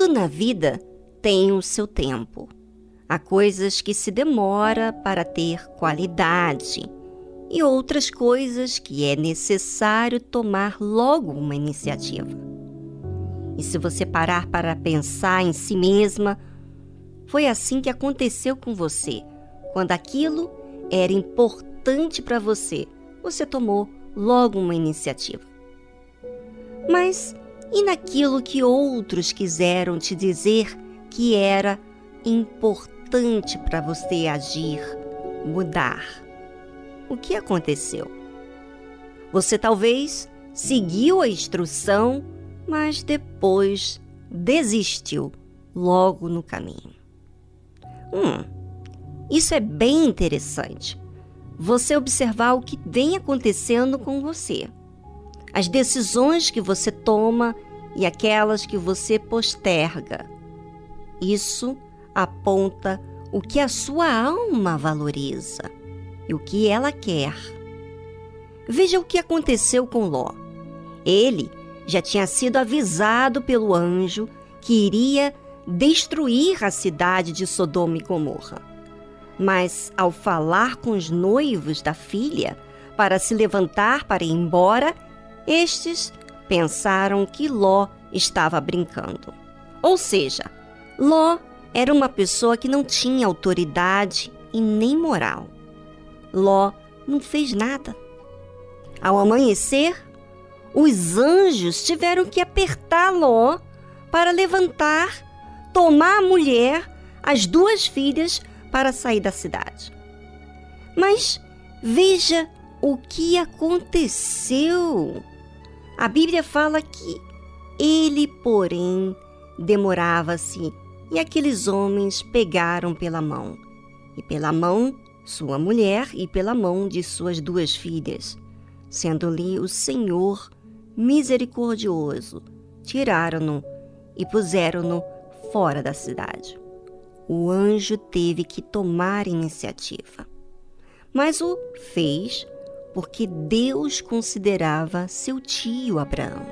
Tudo na vida tem o seu tempo. Há coisas que se demora para ter qualidade e outras coisas que é necessário tomar logo uma iniciativa. E se você parar para pensar em si mesma, foi assim que aconteceu com você. Quando aquilo era importante para você, você tomou logo uma iniciativa. Mas e naquilo que outros quiseram te dizer que era importante para você agir, mudar? O que aconteceu? Você talvez seguiu a instrução, mas depois desistiu logo no caminho. Hum, isso é bem interessante. Você observar o que vem acontecendo com você as decisões que você toma e aquelas que você posterga. Isso aponta o que a sua alma valoriza e o que ela quer. Veja o que aconteceu com Ló. Ele já tinha sido avisado pelo anjo que iria destruir a cidade de Sodoma e Gomorra. Mas, ao falar com os noivos da filha para se levantar para ir embora, estes pensaram que Ló estava brincando. Ou seja, Ló era uma pessoa que não tinha autoridade e nem moral. Ló não fez nada. Ao amanhecer, os anjos tiveram que apertar Ló para levantar, tomar a mulher, as duas filhas, para sair da cidade. Mas veja o que aconteceu. A Bíblia fala que ele, porém, demorava-se e aqueles homens pegaram pela mão, e pela mão sua mulher e pela mão de suas duas filhas, sendo-lhe o Senhor misericordioso, tiraram-no e puseram-no fora da cidade. O anjo teve que tomar iniciativa, mas o fez porque Deus considerava seu tio Abraão.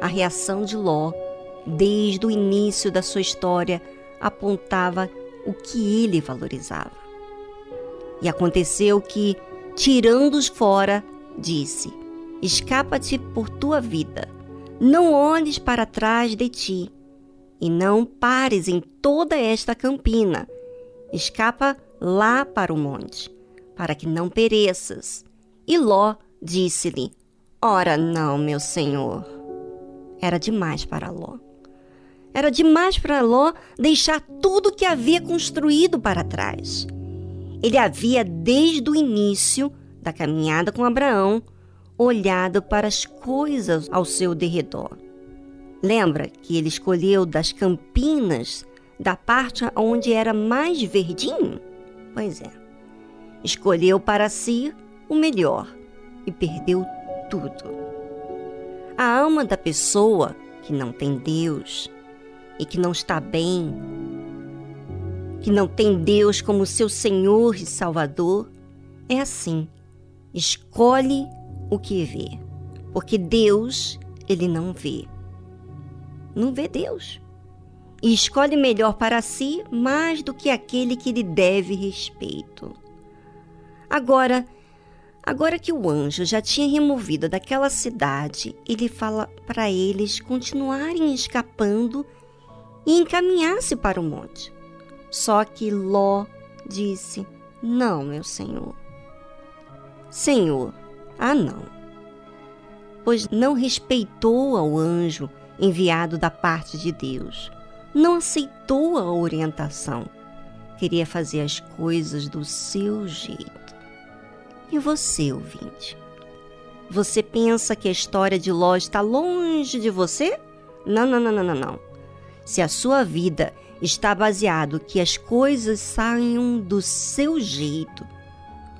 A reação de Ló, desde o início da sua história, apontava o que ele valorizava. E aconteceu que, tirando-os fora, disse: Escapa-te por tua vida, não olhes para trás de ti, e não pares em toda esta campina. Escapa lá para o monte para que não pereças. E Ló disse-lhe: Ora, não, meu senhor. Era demais para Ló. Era demais para Ló deixar tudo que havia construído para trás. Ele havia, desde o início da caminhada com Abraão, olhado para as coisas ao seu derredor. Lembra que ele escolheu das campinas da parte onde era mais verdinho? Pois é. Escolheu para si o melhor e perdeu tudo. A alma da pessoa que não tem Deus e que não está bem, que não tem Deus como seu Senhor e Salvador, é assim. Escolhe o que vê, porque Deus ele não vê. Não vê Deus. E escolhe melhor para si mais do que aquele que lhe deve respeito. Agora, agora que o anjo já tinha removido daquela cidade, ele fala para eles continuarem escapando e encaminhar-se para o monte. Só que Ló disse: Não, meu senhor. Senhor, ah, não. Pois não respeitou ao anjo enviado da parte de Deus, não aceitou a orientação, queria fazer as coisas do seu jeito. E você, ouvinte? Você pensa que a história de Ló está longe de você? Não, não, não, não, não. Se a sua vida está baseado que as coisas saiam do seu jeito,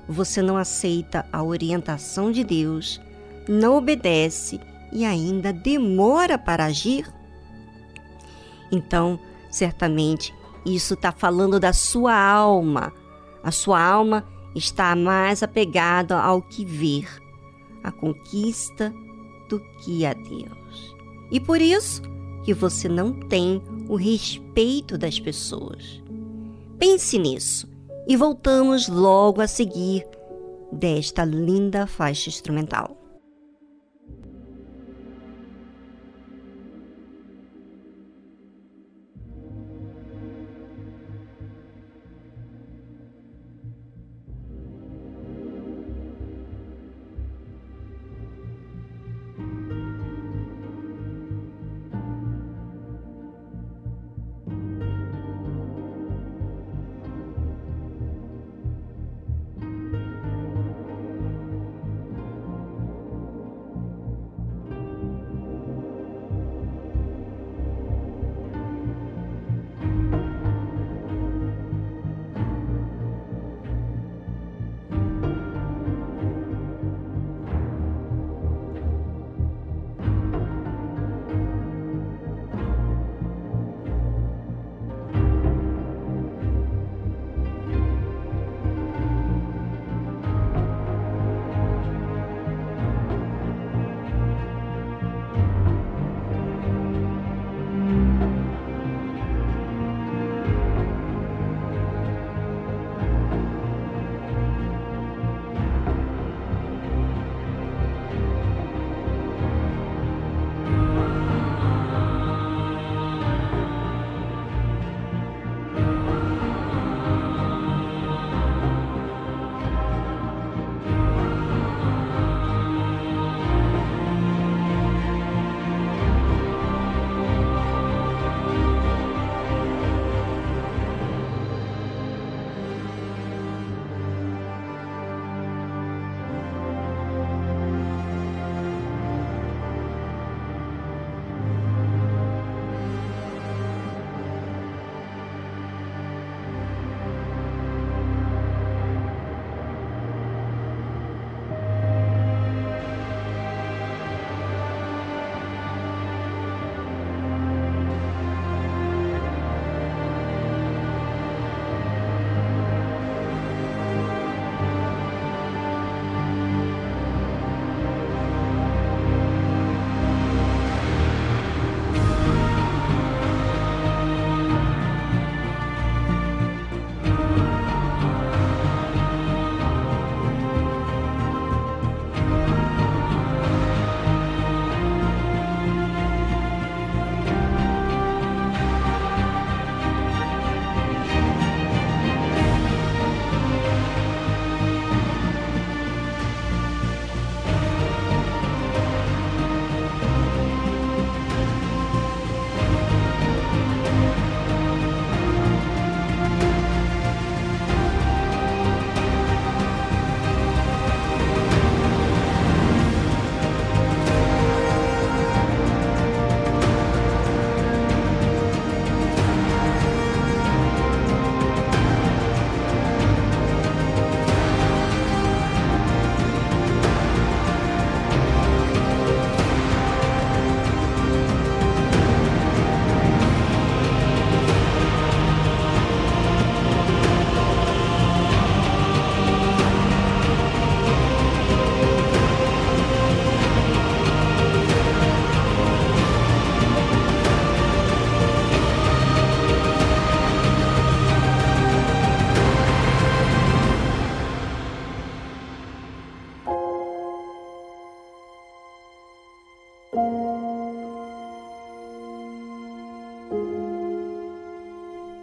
você não aceita a orientação de Deus, não obedece e ainda demora para agir? Então, certamente, isso está falando da sua alma. A sua alma está mais apegado ao que ver, a conquista, do que a Deus. E por isso que você não tem o respeito das pessoas. Pense nisso e voltamos logo a seguir desta linda faixa instrumental.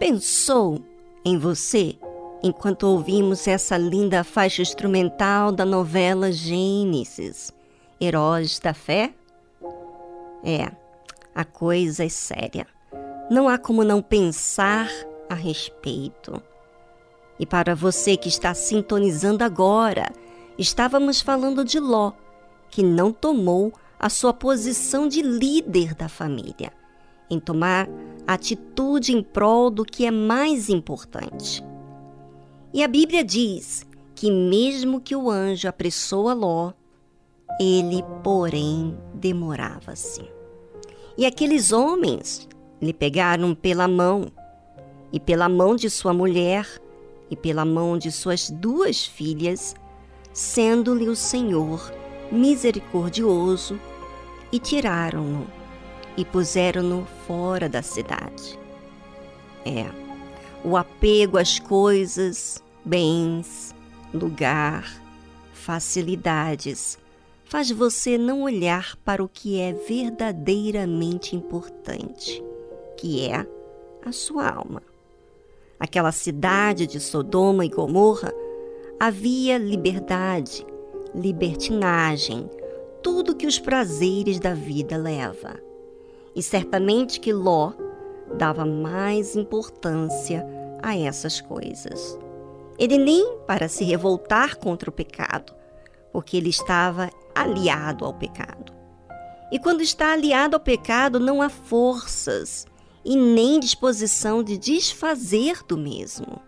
Pensou em você enquanto ouvimos essa linda faixa instrumental da novela Gênesis, Heróis da Fé? É, a coisa é séria. Não há como não pensar a respeito. E para você que está sintonizando agora, estávamos falando de Ló, que não tomou a sua posição de líder da família em tomar atitude em prol do que é mais importante. E a Bíblia diz que, mesmo que o anjo apressou a Ló, ele, porém, demorava-se. E aqueles homens lhe pegaram pela mão, e pela mão de sua mulher, e pela mão de suas duas filhas, sendo-lhe o Senhor misericordioso, e tiraram-no e puseram-no fora da cidade. É, o apego às coisas, bens, lugar, facilidades faz você não olhar para o que é verdadeiramente importante, que é a sua alma. Aquela cidade de Sodoma e Gomorra havia liberdade, libertinagem, tudo que os prazeres da vida leva. E certamente que Ló dava mais importância a essas coisas. Ele nem para se revoltar contra o pecado, porque ele estava aliado ao pecado. E quando está aliado ao pecado, não há forças e nem disposição de desfazer do mesmo.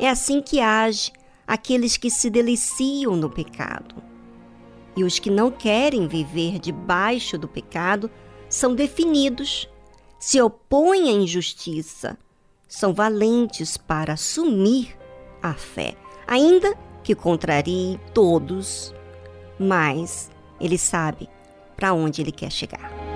É assim que age aqueles que se deliciam no pecado. E os que não querem viver debaixo do pecado são definidos, se opõem à injustiça, são valentes para assumir a fé, ainda que contrarie todos, mas ele sabe para onde ele quer chegar.